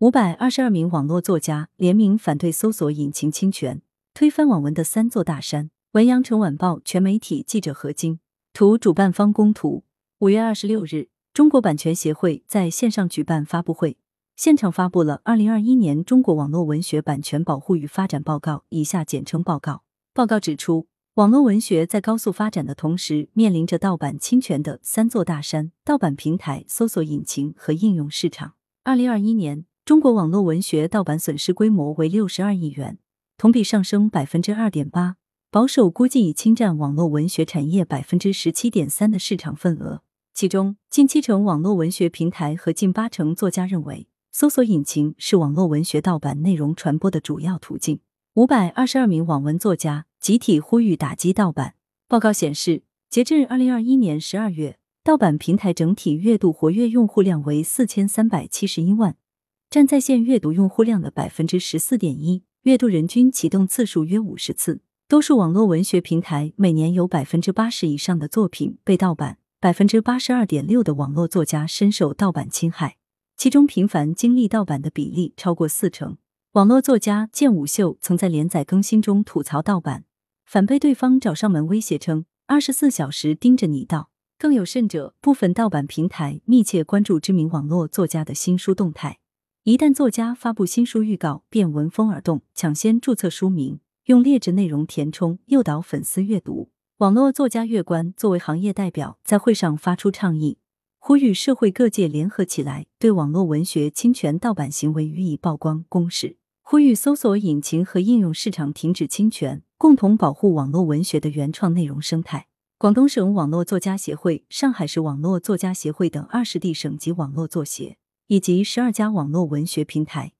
五百二十二名网络作家联名反对搜索引擎侵权，推翻网文的三座大山。文阳城晚报全媒体记者何晶图，主办方公图。五月二十六日，中国版权协会在线上举办发布会，现场发布了《二零二一年中国网络文学版权保护与发展报告》（以下简称报告）。报告指出，网络文学在高速发展的同时，面临着盗版侵权的三座大山：盗版平台、搜索引擎和应用市场。二零二一年。中国网络文学盗版损失规模为六十二亿元，同比上升百分之二点八，保守估计已侵占网络文学产业百分之十七点三的市场份额。其中，近七成网络文学平台和近八成作家认为，搜索引擎是网络文学盗版内容传播的主要途径。五百二十二名网文作家集体呼吁打击盗版。报告显示，截至二零二一年十二月，盗版平台整体月度活跃用户量为四千三百七十一万。占在线阅读用户量的百分之十四点一，月度人均启动次数约五十次。多数网络文学平台每年有百分之八十以上的作品被盗版，百分之八十二点六的网络作家深受盗版侵害，其中频繁经历盗版的比例超过四成。网络作家剑舞秀曾在连载更新中吐槽盗版，反被对方找上门威胁称二十四小时盯着你盗。更有甚者，部分盗版平台密切关注知名网络作家的新书动态。一旦作家发布新书预告，便闻风而动，抢先注册书名，用劣质内容填充，诱导粉丝阅读。网络作家月关作为行业代表，在会上发出倡议，呼吁社会各界联合起来，对网络文学侵权盗版行为予以曝光公示，呼吁搜索引擎和应用市场停止侵权，共同保护网络文学的原创内容生态。广东省网络作家协会、上海市网络作家协会等二十地省级网络作协。以及十二家网络文学平台，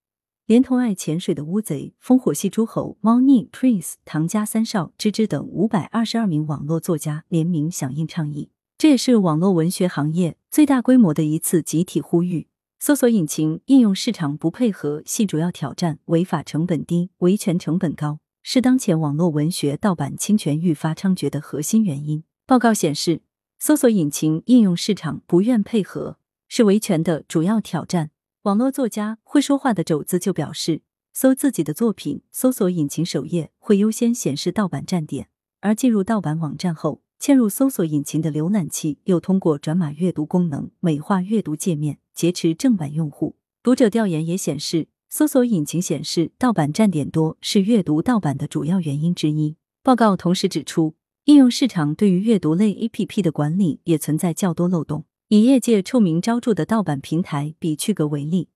连同爱潜水的乌贼、烽火戏诸侯、猫腻、Prince、唐家三少、芝芝等五百二十二名网络作家联名响应倡议。这也是网络文学行业最大规模的一次集体呼吁。搜索引擎应用市场不配合系主要挑战，违法成本低、维权成本高，是当前网络文学盗版侵权愈发猖獗的核心原因。报告显示，搜索引擎应用市场不愿配合。是维权的主要挑战。网络作家会说话的肘子就表示，搜自己的作品，搜索引擎首页会优先显示盗版站点，而进入盗版网站后，嵌入搜索引擎的浏览器又通过转码阅读功能美化阅读界面，劫持正版用户。读者调研也显示，搜索引擎显示盗版站点多是阅读盗版的主要原因之一。报告同时指出，应用市场对于阅读类 APP 的管理也存在较多漏洞。以业界臭名昭著的盗版平台比趣格为例，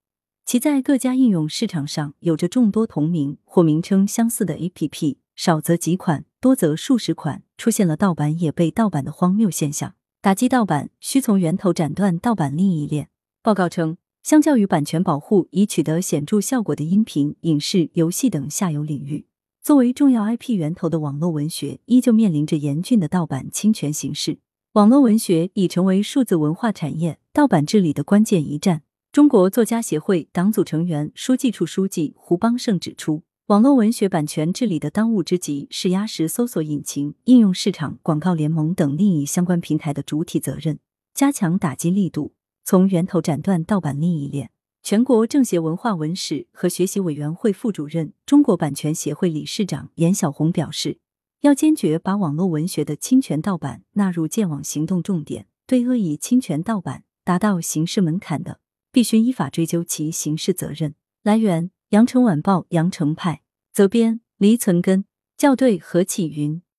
其在各家应用市场上有着众多同名或名称相似的 APP，少则几款，多则数十款，出现了盗版也被盗版的荒谬现象。打击盗版需从源头斩断盗版利益链。报告称，相较于版权保护已取得显著效果的音频、影视、游戏等下游领域，作为重要 IP 源头的网络文学，依旧面临着严峻的盗版侵权形势。网络文学已成为数字文化产业盗版治理的关键一战。中国作家协会党组成员、书记处书记胡邦胜指出，网络文学版权治理的当务之急是压实搜索引擎、应用市场、广告联盟等利益相关平台的主体责任，加强打击力度，从源头斩断盗版利益链。全国政协文化文史和学习委员会副主任、中国版权协会理事长严小红表示。要坚决把网络文学的侵权盗版纳入建网行动重点，对恶意侵权盗版达到刑事门槛的，必须依法追究其刑事责任。来源：羊城晚报羊城派，责编：黎存根，校对：何启云。